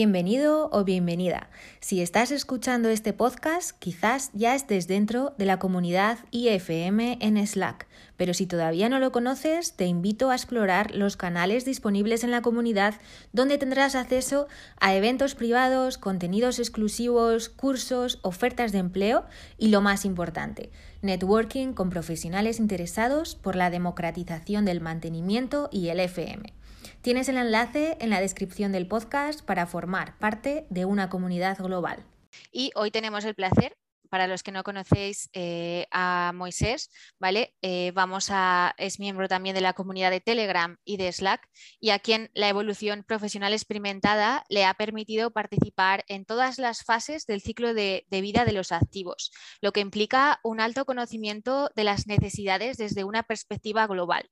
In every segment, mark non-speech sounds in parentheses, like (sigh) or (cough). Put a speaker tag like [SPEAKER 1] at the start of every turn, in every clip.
[SPEAKER 1] Bienvenido o bienvenida. Si estás escuchando este podcast, quizás ya estés dentro de la comunidad IFM en Slack, pero si todavía no lo conoces, te invito a explorar los canales disponibles en la comunidad donde tendrás acceso a eventos privados, contenidos exclusivos, cursos, ofertas de empleo y lo más importante, networking con profesionales interesados por la democratización del mantenimiento y el FM. Tienes el enlace en la descripción del podcast para formar parte de una comunidad global.
[SPEAKER 2] Y hoy tenemos el placer para los que no conocéis eh, a Moisés, ¿vale? Eh, vamos a, es miembro también de la comunidad de Telegram y de Slack, y a quien la evolución profesional experimentada le ha permitido participar en todas las fases del ciclo de vida de los activos, lo que implica un alto conocimiento de las necesidades desde una perspectiva global.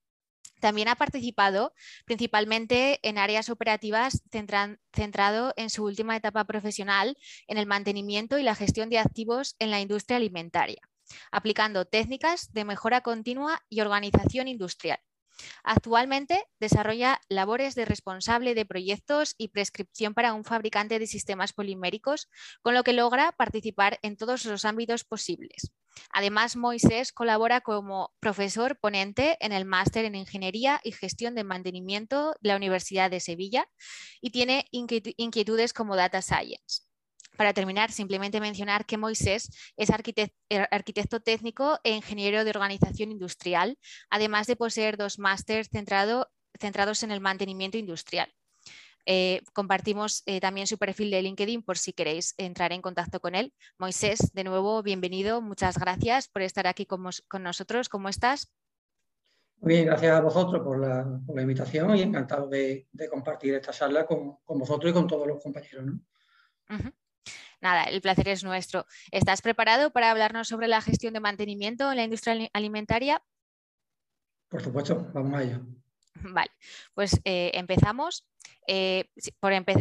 [SPEAKER 2] También ha participado principalmente en áreas operativas centrado en su última etapa profesional en el mantenimiento y la gestión de activos en la industria alimentaria, aplicando técnicas de mejora continua y organización industrial. Actualmente desarrolla labores de responsable de proyectos y prescripción para un fabricante de sistemas poliméricos, con lo que logra participar en todos los ámbitos posibles. Además, Moisés colabora como profesor ponente en el máster en Ingeniería y Gestión de Mantenimiento de la Universidad de Sevilla y tiene inquietudes como Data Science. Para terminar, simplemente mencionar que Moisés es er, arquitecto, técnico e ingeniero de organización industrial, además de poseer dos másteres centrados en el mantenimiento industrial. Eh, compartimos eh, también su perfil de LinkedIn por si queréis entrar en contacto con él. Moisés, de nuevo, bienvenido. Muchas gracias por estar aquí con, nosotros. ¿Cómo estás?
[SPEAKER 3] Muy bien, gracias a vosotros por la, invitación y encantado de, compartir esta charla con, vosotros y con todos los compañeros.
[SPEAKER 2] Nada, el placer es nuestro. ¿Estás preparado para hablarnos sobre la gestión de mantenimiento en la industria alimentaria?
[SPEAKER 3] Por supuesto, vamos a ello. (laughs)
[SPEAKER 2] Vale, pues eh, empezamos. Eh,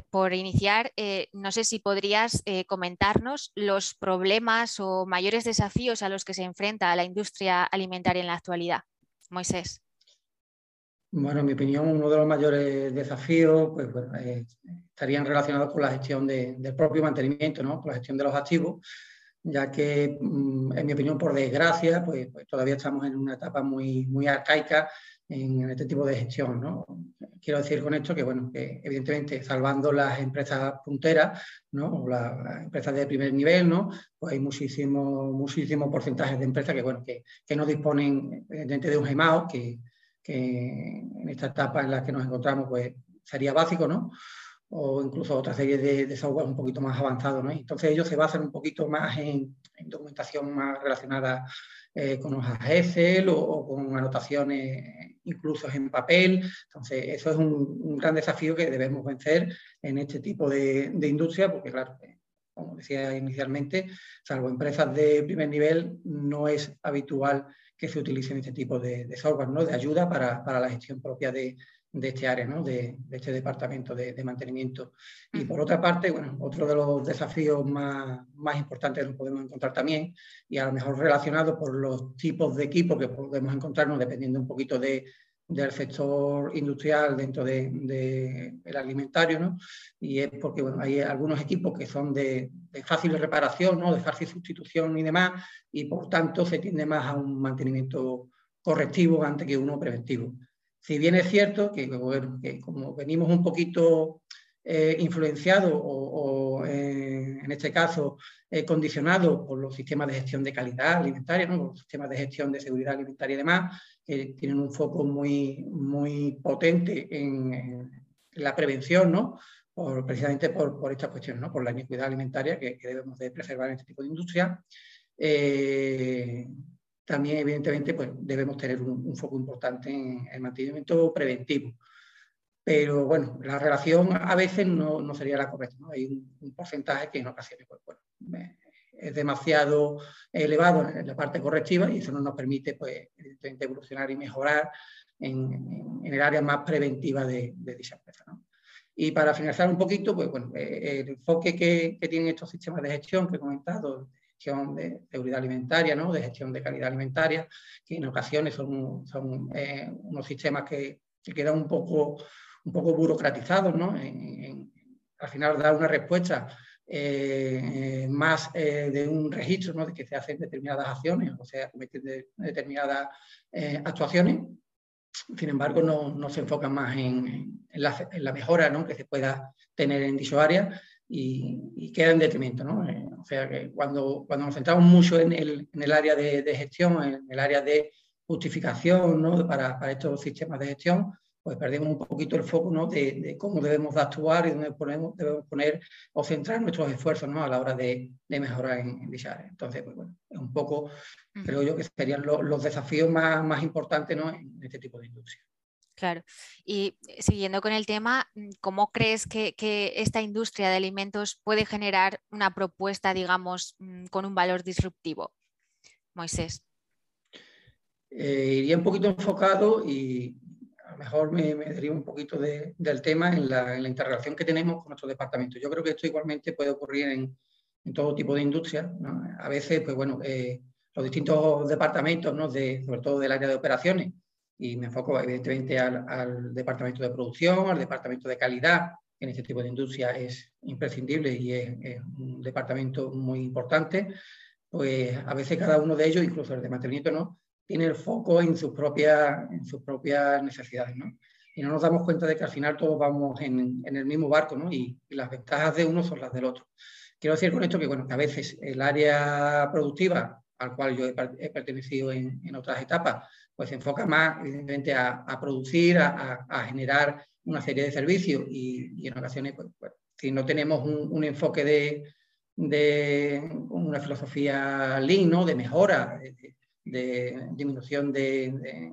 [SPEAKER 2] por, iniciar, eh, no sé si podrías comentarnos los problemas o mayores desafíos a los que se enfrenta la industria alimentaria en la actualidad. Moisés.
[SPEAKER 3] Bueno, en mi opinión, uno de los mayores desafíos pues, estarían relacionados con la gestión del propio mantenimiento, ¿no? con la gestión de los activos, ya que, mm, en mi opinión, por desgracia, pues, pues, todavía estamos en una etapa muy, muy arcaica en, este tipo de gestión. ¿no? Quiero decir con esto que, bueno, que evidentemente salvando las empresas punteras ¿no? o las, empresas de primer nivel, ¿no? pues hay muchísimos muchísimo porcentajes de empresas que, bueno, que, que no disponen de un GEMAO, que, que en esta etapa en la que nos encontramos pues sería básico, ¿no? o incluso otra serie de, software un poquito más avanzado. ¿no? Entonces ellos se basan un poquito más en, documentación más relacionada eh, con hojas Excel o, con anotaciones incluso en papel. Entonces eso es un, gran desafío que debemos vencer en este tipo de, industria porque claro, eh, como decía inicialmente, salvo empresas de primer nivel, no es habitual que se utilicen este tipo de, software, ¿no? de ayuda para, para la gestión propia de, de este área, ¿no? de, este departamento de, mantenimiento. Y por otra parte, bueno, otro de los desafíos más, más, importantes que podemos encontrar también, y a lo mejor relacionado por los tipos de equipos que podemos encontrarnos dependiendo un poquito de, del sector industrial dentro del de, alimentario, ¿no? y es porque bueno, hay algunos equipos que son de, fácil reparación, ¿no? de fácil sustitución y demás, y por tanto se tiende más a un mantenimiento correctivo antes que uno preventivo. Si bien es cierto que, como venimos un poquito eh, influenciados o, eh, en este caso eh, condicionados por los sistemas de gestión de calidad alimentaria, los sistemas de gestión de seguridad alimentaria y demás, que tienen un foco muy, muy potente en, la prevención, ¿no? Precisamente por, esta cuestión, ¿no? por la iniquidad alimentaria que, debemos de preservar en este tipo de industria también evidentemente pues, debemos tener un, foco importante en el mantenimiento preventivo. Pero bueno, la relación a veces no, sería la correcta. Hay un, porcentaje que en ocasiones pues, es demasiado elevado en la parte correctiva y eso no nos permite pues, evolucionar y mejorar en, el área más preventiva de, dicha empresa. Y para finalizar un poquito, pues bueno, eh, el enfoque que, que, tienen estos sistemas de gestión que he comentado, gestión de seguridad alimentaria, ¿no? de gestión de calidad alimentaria, que en ocasiones son, son eh, unos sistemas que, quedan un poco, un poco burocratizados ¿no? al final dar una respuesta eh, más de un registro ¿no? de que se hacen determinadas acciones o sea, cometen determinadas actuaciones. Sin embargo, no, se enfocan más en, la, mejora ¿no? que se pueda tener en dicho área y, queda en detrimento. ¿no? o sea que cuando, cuando nos centramos mucho en el, en el área de, gestión, en el área de justificación ¿no? para, para, estos sistemas de gestión, pues perdemos un poquito el foco ¿no? de, cómo debemos de actuar y dónde ponemos, debemos poner o centrar nuestros esfuerzos ¿no? a la hora de, de mejorar en, en. Entonces, pues bueno, es un poco, creo yo que serían los desafíos más, más importantes ¿no? en este tipo de industria.
[SPEAKER 2] Claro. Y siguiendo con el tema, ¿cómo crees que, que, esta industria de alimentos puede generar una propuesta, digamos, mm, con un valor disruptivo? Moisés.
[SPEAKER 3] Eh, iría un poquito enfocado y mejor me, me derivo un poquito del tema en la, interrelación que tenemos con nuestro departamento. Yo creo que esto igualmente puede ocurrir en, todo tipo de industria. A veces, pues bueno, eh, los distintos departamentos, ¿no? de, sobre todo del área de operaciones, y me enfoco evidentemente al, departamento de producción, al departamento de calidad, que en este tipo de industria es imprescindible y es, es un departamento muy importante, pues a veces cada uno de ellos, incluso el de mantenimiento, ¿no? Tiene el foco en sus propias, en necesidades, ¿no? Y no nos damos cuenta de que al final todos vamos en, en el mismo barco, ¿no? Y, las ventajas de uno son las del otro. Quiero decir con esto que, bueno, que a veces el área productiva, al cual yo he, pertenecido en, en, otras etapas, pues se enfoca más, evidentemente, a, a producir, a, a, generar una serie de servicios y, en ocasiones, pues, pues, si no tenemos un, un enfoque de, de, una filosofía lean, de mejora, de disminución de,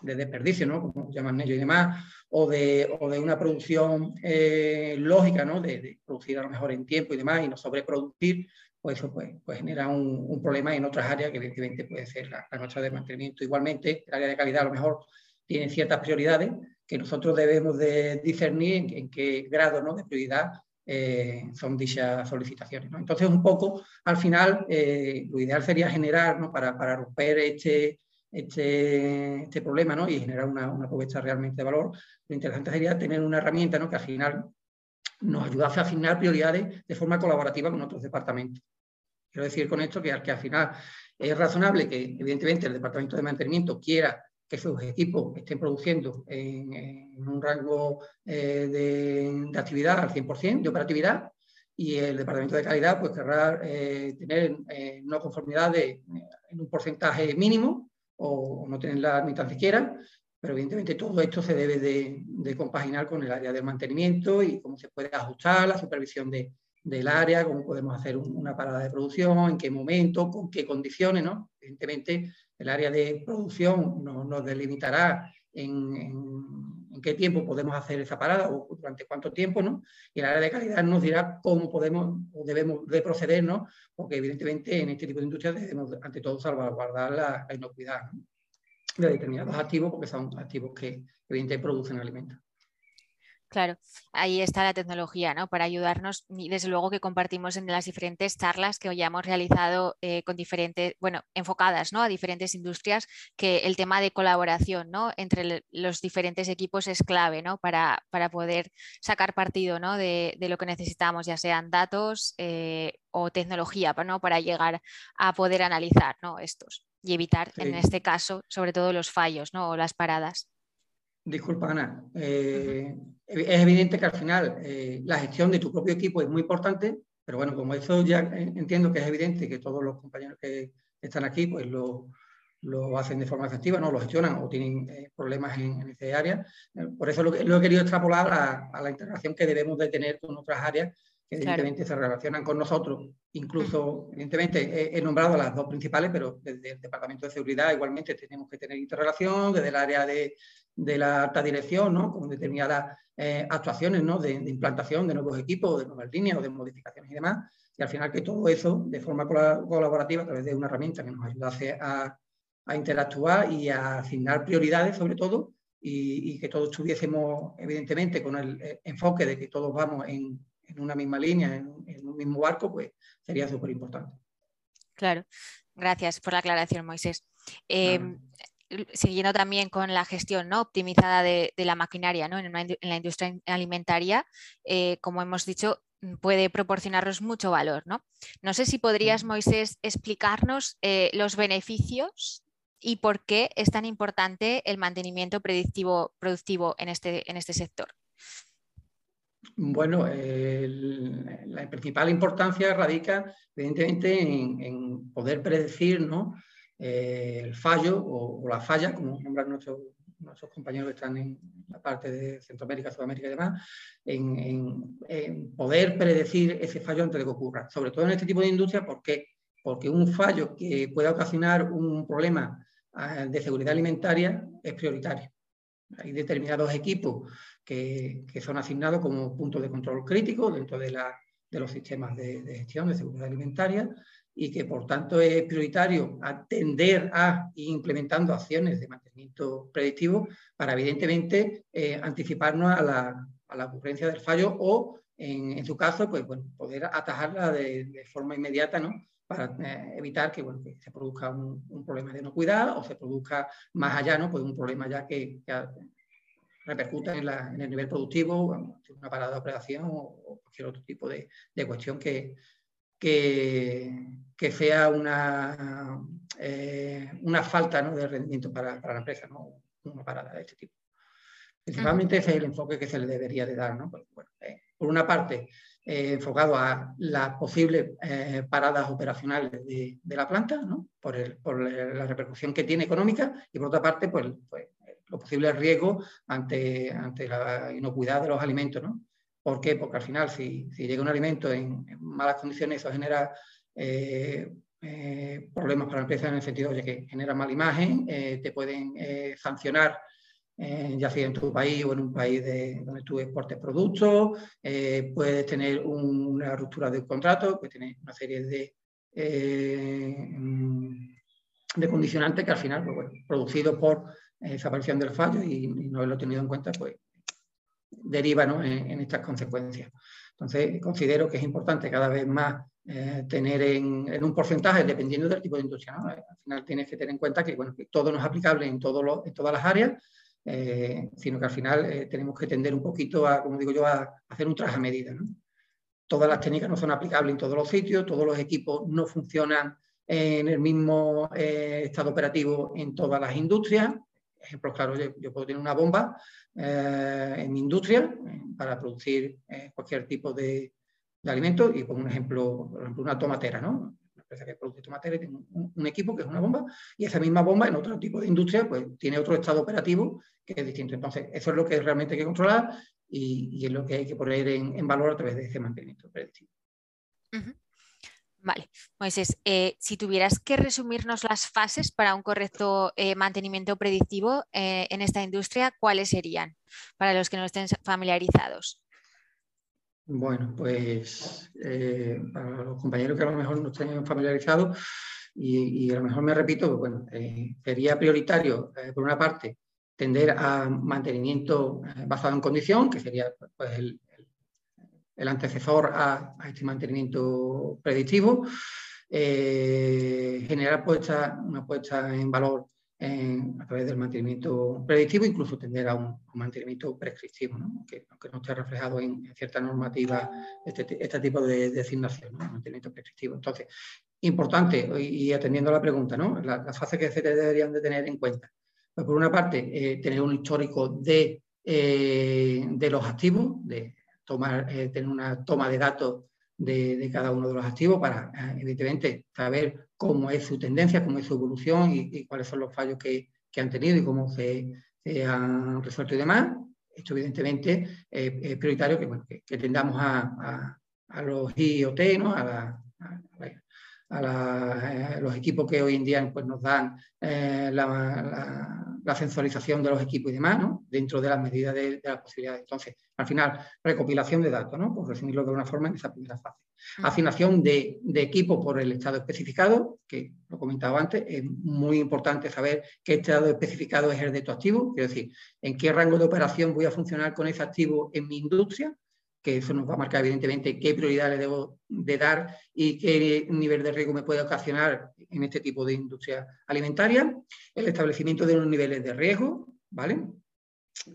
[SPEAKER 3] de, desperdicio, ¿no? como llaman ellos y demás, o de, o de una producción eh, lógica, ¿no? De, producir a lo mejor en tiempo y demás, y no sobreproducir, pues eso pues, pues genera un, problema en otras áreas que evidentemente puede ser la, la, nuestra de mantenimiento. Igualmente, el área de calidad a lo mejor tiene ciertas prioridades que nosotros debemos de discernir en, en qué grado ¿no? de prioridad eh, son dichas solicitaciones. Entonces, un poco, al final, eh, lo ideal sería generar, ¿no? para, para romper este, este, este problema ¿no? y generar una, una propuesta realmente de valor, lo interesante sería tener una herramienta que al final nos ayudase a asignar prioridades de forma colaborativa con otros departamentos. Quiero decir con esto que, que al final es razonable que, evidentemente, el departamento de mantenimiento quiera que sus equipos estén produciendo en, un rango eh, de, actividad al 100%, de operatividad, y el departamento de calidad pues querrá eh, tener eh, una conformidad de, en un porcentaje mínimo o no tenerla ni tan siquiera, pero evidentemente todo esto se debe de, de, compaginar con el área del mantenimiento y cómo se puede ajustar la supervisión de, del área, cómo podemos hacer una parada de producción, en qué momento, con qué condiciones, ¿no? Evidentemente el área de producción nos, delimitará en, qué tiempo podemos hacer esa parada o durante cuánto tiempo, ¿no? Y el área de calidad nos dirá cómo podemos o debemos de proceder, ¿no? Porque evidentemente en este tipo de industria debemos ante todo salvaguardar la, inocuidad de determinados activos porque son activos que evidentemente producen alimentos.
[SPEAKER 2] Claro, ahí está la tecnología, ¿no? Para ayudarnos y desde luego que compartimos en las diferentes charlas que hoy hemos realizado eh, con diferentes, bueno, enfocadas, ¿no? A diferentes industrias, que el tema de colaboración, ¿no? Entre los diferentes equipos es clave, ¿no? Para, para poder sacar partido, ¿no? De, de, lo que necesitamos, ya sean datos eh, o tecnología, ¿no? Para llegar a poder analizar, ¿no? Estos y evitar, en este caso, sobre todo los fallos, ¿no? O las paradas.
[SPEAKER 3] Disculpa, Ana. Eh, es evidente que al final eh, la gestión de tu propio equipo es muy importante, pero bueno, como eso ya entiendo que es evidente que todos los compañeros que están aquí pues lo, lo hacen de forma efectiva, no lo gestionan o tienen eh, problemas en, en ese área. por eso lo, lo, he querido extrapolar a, a, la integración que debemos de tener con otras áreas que evidentemente se relacionan con nosotros. Incluso, evidentemente, he, nombrado las dos principales, pero desde el Departamento de Seguridad igualmente tenemos que tener interrelación, desde el área de, de la alta dirección, ¿no? con determinadas eh, actuaciones ¿no? de, implantación de nuevos equipos, de nuevas líneas o de modificaciones y demás. Y al final que todo eso, de forma colaborativa, a través de una herramienta que nos ayudase a, a interactuar y a asignar prioridades sobre todo, y, y, que todos estuviésemos, evidentemente, con el eh, enfoque de que todos vamos en, en una misma línea, en, en un mismo barco, pues sería súper importante.
[SPEAKER 2] Claro, gracias por la aclaración, Moisés. Eh, siguiendo también con la gestión ¿no? optimizada de, la maquinaria ¿no? en, la industria alimentaria, eh, como hemos dicho, mm, puede proporcionarnos mucho valor. No, no sé si podrías, Moisés, explicarnos eh, los beneficios y por qué es tan importante el mantenimiento predictivo, productivo en este, en este sector.
[SPEAKER 3] Bueno, la principal importancia radica evidentemente en, poder predecir ¿no? Eh, el fallo o, la falla, como nombran nuestros, compañeros que están en la parte de Centroamérica, Sudamérica y demás, en, poder predecir ese fallo antes de que ocurra. Sobre todo en este tipo de industria, ¿por qué? Porque un fallo que pueda ocasionar un problema ah, de seguridad alimentaria es prioritario. Hay determinados equipos que, son asignados como puntos de control crítico dentro de, los sistemas de, gestión de seguridad alimentaria y que por tanto es prioritario atender a ir implementando acciones de mantenimiento predictivo para evidentemente eh, anticiparnos a la, ocurrencia del fallo o en, su caso pues, bueno, poder atajarla de, forma inmediata ¿no? para eh, evitar que, bueno, se produzca un, problema de no cuidar o se produzca más allá ¿no? pues un problema ya que, repercuta en, en, el nivel productivo, una parada de operación o, cualquier otro tipo de, de cuestión que, que, sea una, eh, una falta de rendimiento para, la empresa, ¿no? una parada de este tipo. Principalmente ese es el enfoque que se le debería de dar. ¿no? Pues, eh, por una parte, eh, enfocado a las posibles paradas operacionales de, la planta, ¿no? por, el, por, la repercusión que tiene económica, y por otra parte, pues, pues los posibles riesgos ante, ante la inocuidad de los alimentos. ¿no? ¿Por qué? Porque al final, si, llega un alimento en, malas condiciones, eso genera eh, eh, problemas para la empresa en el sentido de que genera mala imagen, eh, te pueden sancionar, ya sea en tu país o en un país donde tú exportes productos, puedes tener una ruptura de un contrato, puedes tener una serie de, de condicionantes que al final, pues, producidos por esa aparición del fallo y no haberlo tenido en cuenta, pues deriva en, estas consecuencias. Entonces, considero que es importante cada vez más eh, tener en, un porcentaje, dependiendo del tipo de industria. Al final tienes que tener en cuenta que, bueno, todo no es aplicable en todas las áreas, eh, sino que al final eh, tenemos que tender un poquito a, como digo yo, a, hacer un traje a medida. Todas las técnicas no son aplicables en todos los sitios, todos los equipos no funcionan en el mismo estado operativo en todas las industrias ejemplos claros, yo, puedo tener una bomba eh, en mi industria eh, para producir eh, cualquier tipo de, de, alimento y pongo un ejemplo, por ejemplo, una tomatera, ¿no? Una empresa que produce tomatera tiene un, equipo que es una bomba y esa misma bomba en otro tipo de industria pues tiene otro estado operativo que es distinto. Entonces, eso es lo que realmente hay que controlar y, es lo que hay que poner en, valor a través de ese mantenimiento predictivo.
[SPEAKER 2] Vale, Moisés, eh, si tuvieras que resumirnos las fases para un correcto eh, mantenimiento predictivo eh, en esta industria, ¿cuáles serían para los que no estén familiarizados?
[SPEAKER 3] Bueno, pues para los compañeros que a lo mejor no estén familiarizados, y, a lo mejor me repito, pues, bueno, sería prioritario, por una parte, tender a mantenimiento basado en condición, que sería pues, el, el antecesor a, este mantenimiento predictivo, eh, generar una puesta en valor a través del mantenimiento predictivo, incluso tender a un, mantenimiento prescriptivo, ¿no? aunque, no esté reflejado en, cierta normativa este, este, tipo de designación, mantenimiento prescriptivo. Entonces, importante, y, atendiendo a la pregunta, ¿no? las fases que se deberían de tener en cuenta. Pues por una parte, eh, tener un histórico de, eh, de los activos, de, tomar, eh, tener una toma de datos de, cada uno de los activos para, eh, evidentemente, saber cómo es su tendencia, cómo es su evolución y, cuáles son los fallos que, han tenido y cómo se, han resuelto y demás. Esto, evidentemente, es prioritario que, que, tendamos a, los IoT, ¿no? a, a, los equipos que hoy en día pues, nos dan eh, la, la sensorización de los equipos y demás, ¿no? dentro de las medidas de, las posibilidades. Entonces, al final, recopilación de datos, ¿no? por resumirlo de una forma en esa primera fase. Asignación de, de equipos por el estado especificado, que lo comentaba antes, es muy importante saber qué estado especificado es el de tu activo, es decir, en qué rango de operación voy a funcionar con ese activo en mi industria, que eso nos va a marcar evidentemente qué prioridad le debo de dar y qué nivel de riesgo me puede ocasionar en este tipo de industria alimentaria, el establecimiento de unos niveles de riesgo, ¿vale?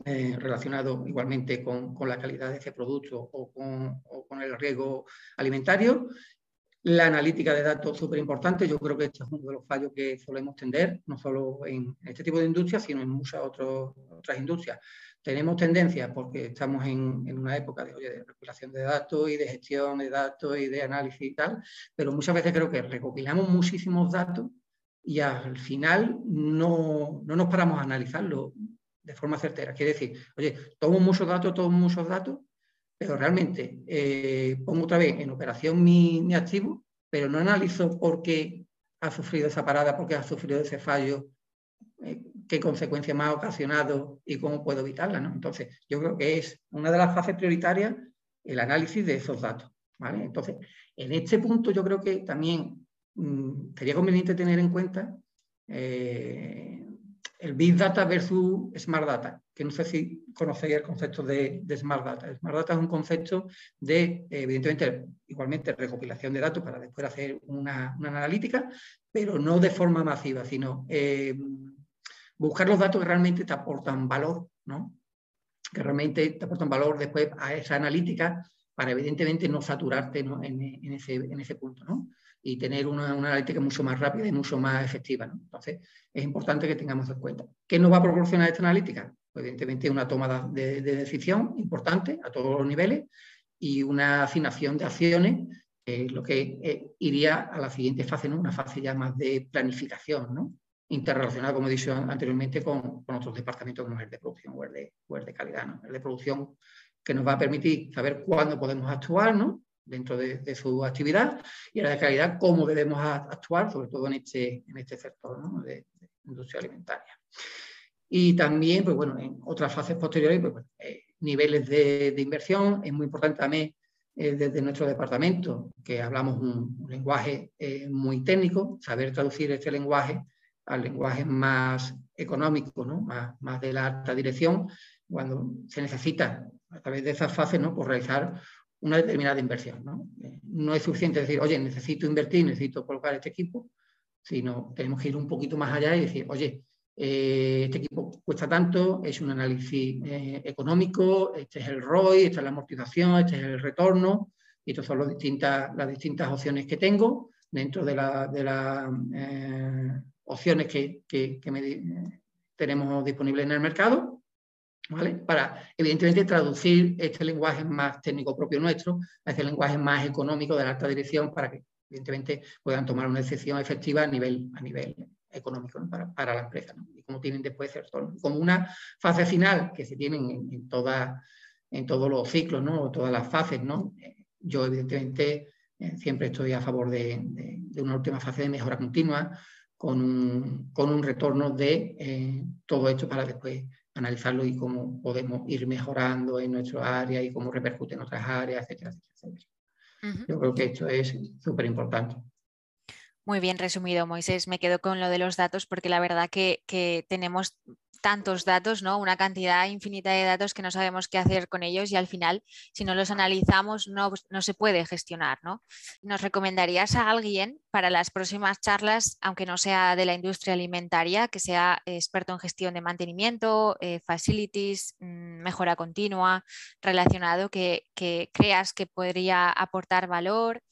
[SPEAKER 3] Eh, relacionado igualmente con, la calidad de ese producto o con, el riesgo alimentario. La analítica de datos súper importante, yo creo que este es uno de los fallos que solemos tender, no solo en este tipo de industrias, sino en muchas otras industrias. Tenemos tendencias porque estamos en, una época de, de recopilación de datos y de gestión de datos y de análisis y tal, pero muchas veces creo que recopilamos muchísimos datos y al final no, no nos paramos a analizarlo de forma certera. Quiere decir, oye, tomo muchos datos, tomo muchos datos, pero realmente eh, pongo otra vez en operación mi, activo, pero no analizo por qué ha sufrido esa parada, por qué ha sufrido ese fallo, eh, qué consecuencias me ha ocasionado y cómo puedo evitarla. Entonces, yo creo que es una de las fases prioritarias el análisis de esos datos. Entonces, en este punto yo creo que también mm, sería conveniente tener en cuenta eh, el Big Data versus Smart Data, que no sé si conocéis el concepto de, Smart Data. Smart Data es un concepto de, evidentemente, igualmente recopilación de datos para después hacer una, analítica, pero no de forma masiva, sino eh, buscar los datos que realmente te aportan valor, ¿no? que realmente te aportan valor después a esa analítica para evidentemente no saturarte En, ese, punto. ¿no? y tener una, analítica mucho más rápida y mucho más efectiva. Entonces, es importante que tengamos en cuenta. ¿Qué nos va a proporcionar esta analítica? Pues, evidentemente, una toma de, decisión importante a todos los niveles y una asignación de acciones, lo que eh, iría a la siguiente fase, ¿no? una fase ya más de planificación, ¿no? Interrelacionada, como he dicho anteriormente, con, otros departamentos como el de producción o el de, de calidad. ¿no? El de producción que nos va a permitir saber cuándo podemos actuar, ¿no? dentro de, su actividad y la de calidad cómo debemos actuar, sobre todo en este, este sector de, industria alimentaria. Y también, pues bueno, en otras fases posteriores, pues, eh, niveles de, inversión, es muy importante también eh, desde nuestro departamento, que hablamos un, lenguaje eh, muy técnico, saber traducir este lenguaje al lenguaje más económico, ¿no? más, más de la alta dirección, cuando se necesita a través de esas fases ¿no? por realizar una determinada inversión. ¿no? Eh, no es suficiente decir, oye, necesito invertir, necesito colocar este equipo, sino tenemos que ir un poquito más allá y decir, oye, eh, este equipo cuesta tanto, es un análisis eh, económico, este es el ROI, esta es la amortización, este es el retorno, y estas son distintas, las distintas opciones que tengo dentro de las de opciones que, tenemos disponibles en el mercado para, evidentemente, traducir este lenguaje más técnico propio nuestro a este lenguaje más económico de la alta dirección para que, evidentemente, puedan tomar una decisión efectiva a nivel, a nivel económico para, la empresa. Y como tienen después el Como una fase final que se tienen en, en todos los ciclos, ¿no? todas las fases, ¿no? yo, evidentemente, eh, siempre estoy a favor de, una última fase de mejora continua con un, retorno de eh, todo esto para después analizarlo y cómo podemos ir mejorando en nuestro área y cómo repercute en otras áreas, etcétera, etcétera. Yo creo que esto es súper importante.
[SPEAKER 2] Muy bien resumido, Moisés. Me quedo con lo de los datos porque la verdad que, que tenemos tantos datos, ¿no? Una cantidad infinita de datos que no sabemos qué hacer con ellos y al final, si no los analizamos, no, no se puede gestionar, ¿no? ¿Nos recomendarías a alguien para las próximas charlas, aunque no sea de la industria alimentaria, que sea experto en gestión de mantenimiento, eh, facilities, mm, mejora continua, relacionado, que, creas que podría aportar valor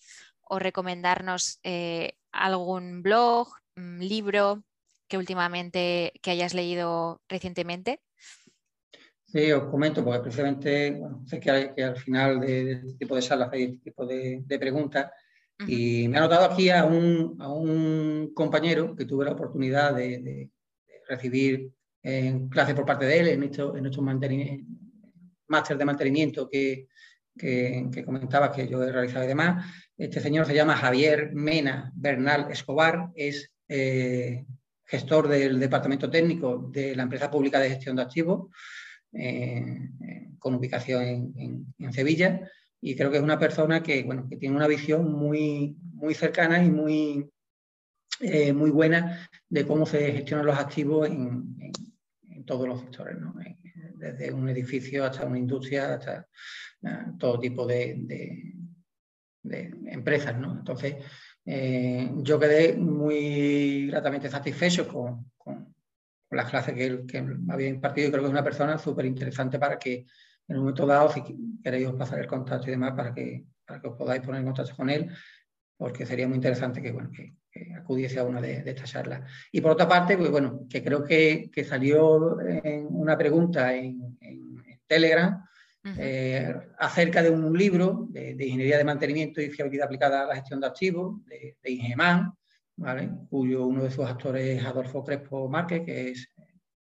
[SPEAKER 2] o recomendarnos eh, algún blog, mm, libro, que últimamente que hayas leído recientemente?
[SPEAKER 3] Sí, os comento, porque precisamente sé que, al final de, este tipo de salas hay este tipo de, preguntas. Y me ha notado aquí a un, compañero que tuve la oportunidad de, recibir en clase por parte de él en estos en estos máster de mantenimiento que, que, comentaba que yo he realizado y demás. Este señor se llama Javier Mena Bernal Escobar, es eh, gestor del departamento técnico de la empresa pública de gestión de activos, eh, eh, con ubicación en, Sevilla, y creo que es una persona que, bueno, que tiene una visión muy, muy cercana y muy, eh, muy buena de cómo se gestionan los activos en, todos los sectores, desde un edificio hasta una industria, hasta todo tipo de, de, empresas. ¿no? Entonces, yo quedé muy gratamente satisfecho con, con, las clases que que había impartido y creo que es una persona súper interesante para que en un momento dado, si queréis pasar el contacto y demás, para que, para que os podáis poner en contacto con él, porque sería muy interesante que, bueno, que, acudiese a una de, estas charlas. Y por otra parte, pues bueno, que creo que, que salió en una pregunta en, Telegram eh, acerca de un libro de, ingeniería de mantenimiento y fiabilidad aplicada a la gestión de activos, de, de Ingeman, ¿vale? cuyo uno de sus actores es Adolfo Crespo Márquez, que es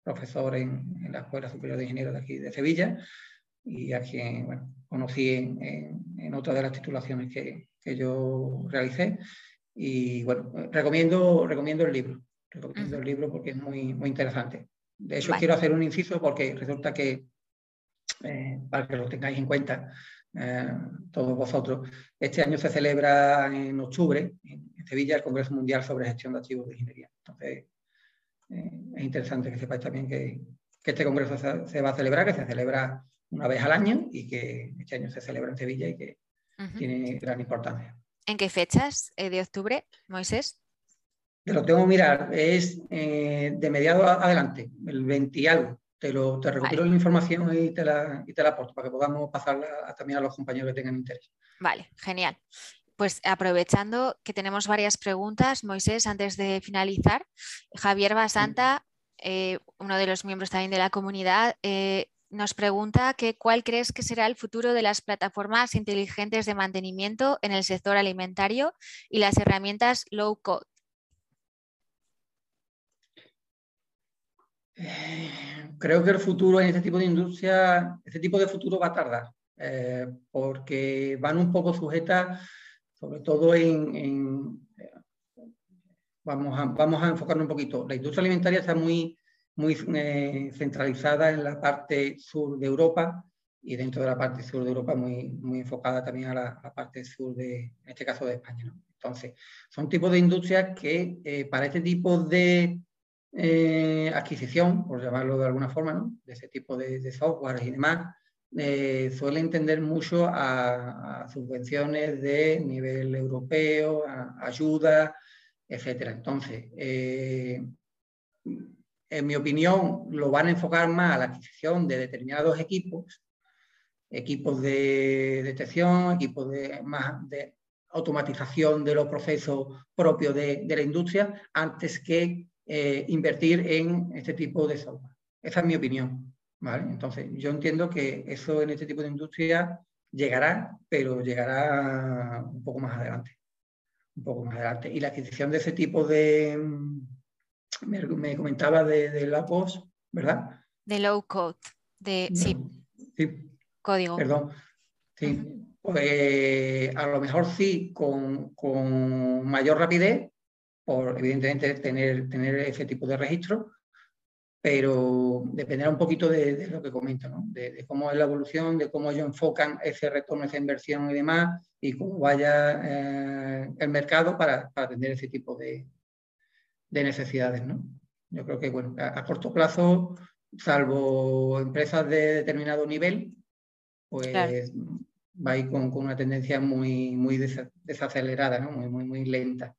[SPEAKER 3] profesor en, en la Escuela Superior de Ingenieros de aquí de Sevilla y a quien bueno, conocí en, en, otra de las titulaciones que, que, yo realicé. Y bueno, recomiendo, recomiendo el libro, recomiendo el libro porque es muy, muy interesante. De hecho, quiero hacer un inciso porque resulta que, eh, para que lo tengáis en cuenta, eh, todos vosotros, este año se celebra en octubre en, Sevilla el Congreso Mundial sobre Gestión de Archivos de Ingeniería. Entonces, eh, es interesante que sepáis también que, que este congreso se, se, va a celebrar, que se celebra una vez al año y que este año se celebra en Sevilla y que tiene gran importancia.
[SPEAKER 2] ¿En qué fechas de octubre, Moisés?
[SPEAKER 3] Te lo tengo que mirar, es eh, de mediado adelante, el 20 y algo. Te, lo, te recupero la información y te la, y te la aporto para que podamos pasarla también a los compañeros que tengan interés.
[SPEAKER 2] Vale, genial. Pues aprovechando que tenemos varias preguntas, Moisés, antes de finalizar, Javier Basanta, eh, uno de los miembros también de la comunidad, eh, nos pregunta que cuál crees que será el futuro de las plataformas inteligentes de mantenimiento en el sector alimentario y las herramientas low code.
[SPEAKER 3] Eh, creo que el futuro en este tipo de industria, este tipo de futuro va a tardar, eh, porque van un poco sujetas, sobre todo en, vamos, a, vamos a enfocarnos un poquito. La industria alimentaria está muy muy eh, centralizada en la parte sur de Europa y dentro de la parte sur de Europa muy, muy enfocada también a la, parte sur de, en este caso de España. Entonces, son tipos de industrias que eh, para este tipo de eh, adquisición, por llamarlo de alguna forma, ¿no? de ese tipo de, software y demás, suelen tender mucho a, subvenciones de nivel europeo, a, ayuda, etcétera. Entonces, en mi opinión, lo van a enfocar más a la adquisición de determinados equipos, equipos de detección, equipos de automatización de los procesos propios de, la industria, antes que eh, invertir en este tipo de software. Esa es mi opinión. Entonces, yo entiendo que eso en este tipo de industria llegará, pero llegará un poco más adelante. Un poco más adelante. Y la adquisición de ese tipo de, me, comentaba de, la POS, ¿verdad?
[SPEAKER 2] De low code, de sí. Código.
[SPEAKER 3] Perdón. Sí. Pues a lo mejor sí, con, mayor rapidez, por evidentemente tener, tener ese tipo de registro, pero dependerá un poquito de, lo que comento, ¿no? de, cómo es la evolución, de cómo ellos enfocan ese retorno, esa inversión y demás, y cómo vaya eh, el mercado para, para atender ese tipo de, de necesidades. ¿no? Yo creo que bueno, a, corto plazo, salvo empresas de determinado nivel, pues va a ir con, una tendencia muy, muy desacelerada, ¿no? muy, muy, muy lenta.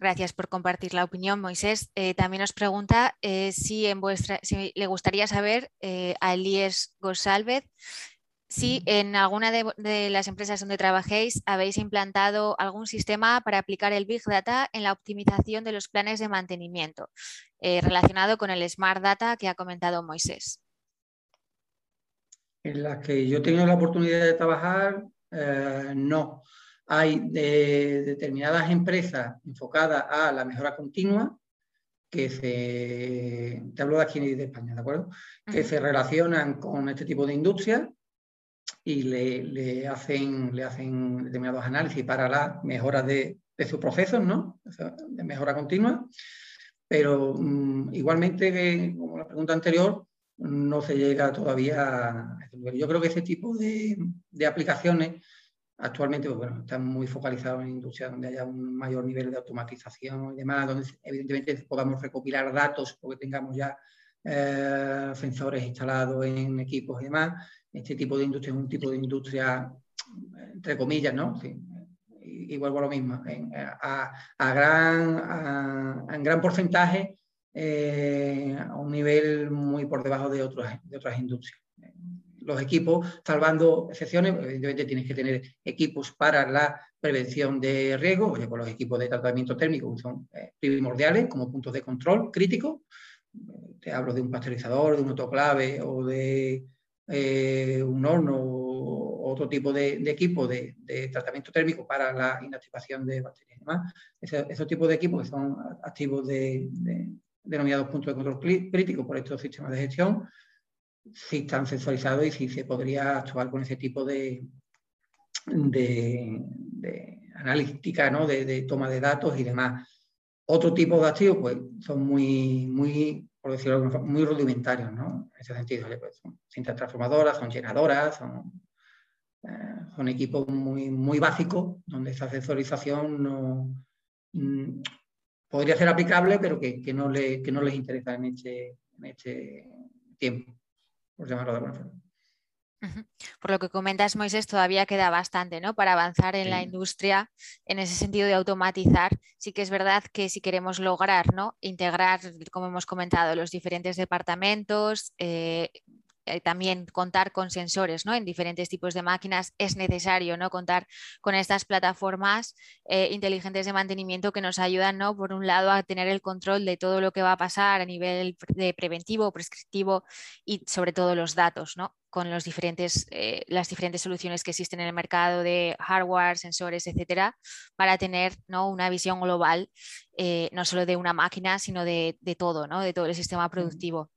[SPEAKER 2] Gracias por compartir la opinión, Moisés. Eh, también nos pregunta eh, si, en vuestra, si le gustaría saber eh, a Elías González si en alguna de, las empresas donde trabajéis habéis implantado algún sistema para aplicar el Big Data en la optimización de los planes de mantenimiento eh, relacionado con el Smart Data que ha comentado Moisés.
[SPEAKER 3] En las que yo he tenido la oportunidad de trabajar, no. Hay determinadas empresas enfocadas a la mejora continua que se, te hablo de aquí de España, ¿de acuerdo? Que se relacionan con este tipo de industria y le, hacen, le hacen determinados análisis para la mejora de, sus procesos, ¿no? de mejora continua. Pero mm, igualmente, como la pregunta anterior, no se llega todavía a Yo creo que ese tipo de, aplicaciones actualmente pues están muy focalizados en industrias donde haya un mayor nivel de automatización y demás, donde evidentemente podamos recopilar datos porque tengamos ya sensores instalados en equipos y demás. Este tipo de industria es un tipo de industria, entre comillas, ¿no? y, vuelvo a lo mismo, a, gran, en gran porcentaje a un nivel muy por debajo de, de otras industrias los equipos, salvando excepciones, evidentemente tienes que tener equipos para la prevención de riesgos, oye, con los equipos de tratamiento térmico son eh, primordiales como puntos de control críticos. Te hablo de un pasteurizador, de un autoclave o de eh, un horno o otro tipo de, equipo de, tratamiento térmico para la inactivación de bacterias y demás. esos tipos de equipos que son activos de, denominados puntos de control crítico por estos sistemas de gestión, si están sensorizados y si se podría actuar con ese tipo de, de, analítica, ¿no? de, toma de datos y demás. Otro tipo de activos pues, son muy, muy, por decirlo muy rudimentarios, ¿no? En ese sentido, pues, son cintas transformadoras, son llenadoras, son, eh, son equipos muy, muy básicos, donde esa sensorización no, mm, podría ser aplicable, pero que, que, no le, que no les interesa en este, en este tiempo por llamarlo de alguna forma.
[SPEAKER 2] Por lo que comentas, Moisés, todavía queda bastante ¿no? para avanzar en la industria en ese sentido de automatizar. Sí que es verdad que si queremos lograr ¿no? integrar, como hemos comentado, los diferentes departamentos, eh, eh, también contar con sensores ¿no? en diferentes tipos de máquinas, es necesario ¿no? contar con estas plataformas eh, inteligentes de mantenimiento que nos ayudan, ¿no? por un lado, a tener el control de todo lo que va a pasar a nivel de preventivo, prescriptivo y sobre todo los datos, ¿no? con los diferentes, eh, las diferentes soluciones que existen en el mercado de hardware, sensores, etcétera, para tener ¿no? una visión global, no solo de una máquina, sino de, de todo, ¿no? de todo el sistema productivo.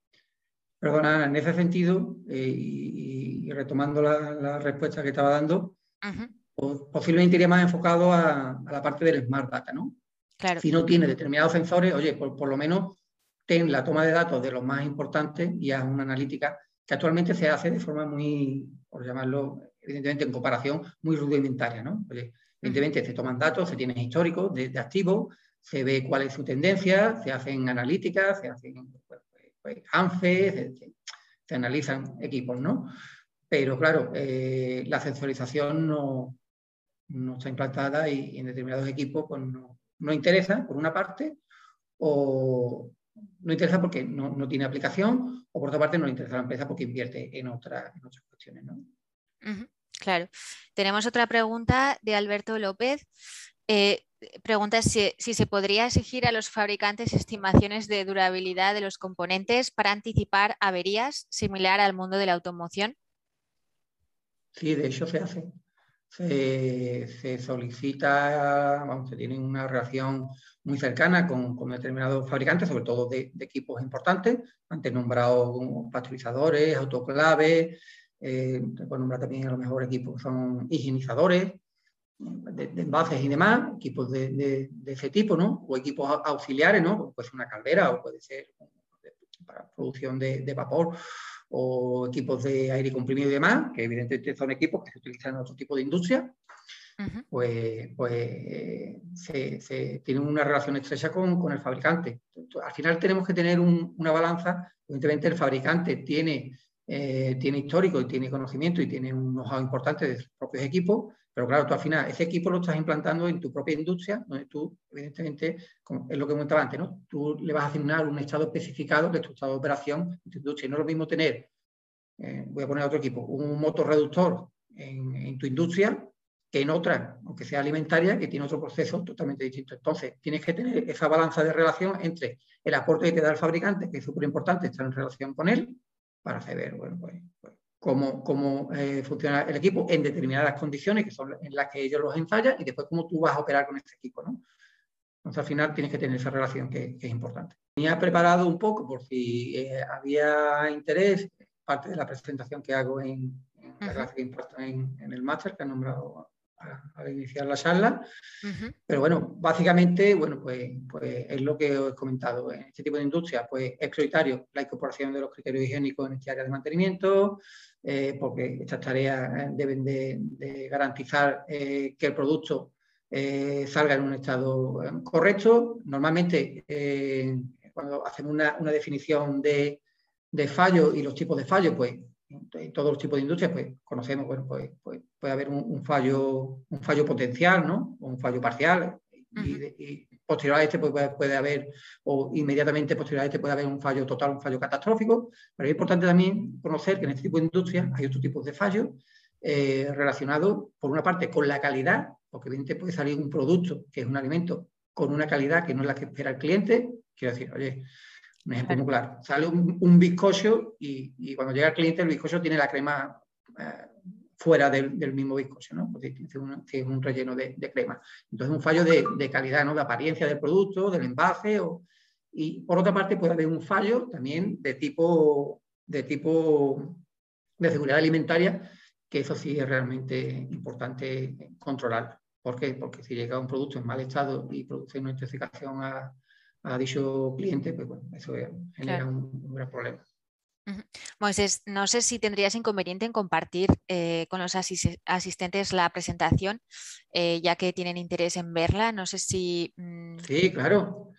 [SPEAKER 3] Perdona, en ese sentido, eh, y, retomando la, respuesta que estaba dando, pues, posiblemente iría más enfocado a, la parte del Smart Data, ¿no? Claro. Si no tiene determinados sensores, oye, por, lo menos ten la toma de datos de los más importantes y haz una analítica que actualmente se hace de forma muy, por llamarlo, evidentemente en comparación, muy rudimentaria, ¿no? evidentemente se toman datos, se tienen históricos de, activos, se ve cuál es su tendencia, se hacen analíticas, se hacen pues, ANFE, se, analizan equipos, ¿no? Pero claro, eh, la sensorización no, no, está implantada y, en determinados equipos pues no, no, interesa, por una parte, o no interesa porque no, tiene aplicación, o por otra parte no le interesa a la empresa porque invierte en, otra, en otras cuestiones, ¿no?
[SPEAKER 2] Claro. Tenemos otra pregunta de Alberto López. Eh, pregunta si, se podría exigir a los fabricantes estimaciones de durabilidad de los componentes para anticipar averías similar al mundo de la automoción.
[SPEAKER 3] Sí, de hecho se hace. Se, solicita, vamos, se tiene una relación muy cercana con, determinados fabricantes, sobre todo de, equipos importantes, antes nombrados pasteurizadores, autoclaves, eh, se puede nombrar también a lo mejor equipos que son higienizadores, de, envases y demás, equipos de, ese tipo, ¿no? O equipos auxiliares, ¿no? Puede ser una caldera o puede ser para producción de, vapor o equipos de aire comprimido y demás, que evidentemente son equipos que se utilizan en otro tipo de industria, pues, pues se, tienen una relación estrecha con, el fabricante. Al final tenemos que tener una balanza, evidentemente el fabricante tiene, eh, tiene histórico y tiene conocimiento y tiene un know-how importante de sus propios equipos, pero claro, tú al final ese equipo lo estás implantando en tu propia industria, donde tú, evidentemente, es lo que comentaba antes, ¿no? Tú le vas a asignar un estado especificado de tu estado de operación en tu industria. No es lo mismo tener, eh, voy a poner otro equipo, un motor reductor en, tu industria que en otra, aunque sea alimentaria, que tiene otro proceso totalmente distinto. Entonces, tienes que tener esa balanza de relación entre el aporte que te da el fabricante, que es súper importante estar en relación con él, para saber, bueno, pues, pues cómo, eh, funciona el equipo en determinadas condiciones, que son en las que ellos los ensayan, y después cómo tú vas a operar con este equipo. ¿no? Entonces, al final tienes que tener esa relación que, es importante. Tenía preparado un poco por si eh, había interés, parte de la presentación que hago en, en, en, el máster que han nombrado al iniciar la charla. Pero bueno, básicamente, bueno, pues, pues es lo que os he comentado. En este tipo de industria, pues es prioritario la incorporación de los criterios higiénicos en este área de mantenimiento, eh, porque estas tareas eh, deben de, garantizar eh, que el producto salga en un estado correcto. Normalmente, cuando hacemos una, definición de, de fallos y los tipos de fallos, pues en todos los tipos de industrias, pues conocemos, bueno, pues, pues puede haber un, fallo, un fallo potencial, ¿no? O un fallo parcial. y, posterior a este pues, puede, haber, o inmediatamente posterior a este puede haber un fallo total, un fallo catastrófico. Pero es importante también conocer que en este tipo de industrias hay otros tipos de fallos eh, relacionados, por una parte, con la calidad, porque evidentemente puede salir un producto que es un alimento con una calidad que no es la que espera el cliente. Quiero decir, oye, un ejemplo muy claro. Sale un, un bizcocho y, cuando llega el cliente el bizcocho tiene la crema eh, fuera del, mismo bizcocho, ¿no? Porque tiene un, relleno de, crema. Entonces, un fallo de, calidad, ¿no? De apariencia del producto, del envase. y por otra parte, puede haber un fallo también de tipo de, tipo de seguridad alimentaria, que eso sí es realmente importante controlar. ¿Por qué? Porque si llega un producto en mal estado y produce una intoxicación a, a dicho cliente, pues bueno, eso genera un, gran problema.
[SPEAKER 2] Moisés, no sé si tendrías inconveniente en compartir eh, con los asistentes la presentación, eh, ya que tienen interés en verla. No sé si.
[SPEAKER 3] Mm, sí, claro.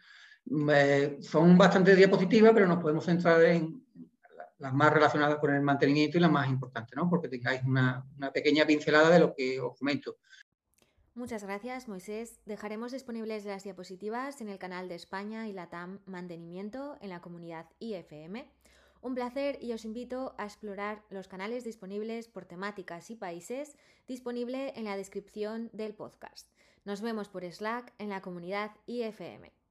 [SPEAKER 3] son bastante diapositivas, pero nos podemos centrar en las más relacionadas con el mantenimiento y las más importantes, ¿no? Porque tengáis una, una pequeña pincelada de lo que os comento.
[SPEAKER 1] Muchas gracias, Moisés. Dejaremos disponibles las diapositivas en el canal de España y la TAM Mantenimiento en la comunidad IFM. Un placer y os invito a explorar los canales disponibles por temáticas y países disponible en la descripción del podcast. Nos vemos por Slack en la comunidad IFM.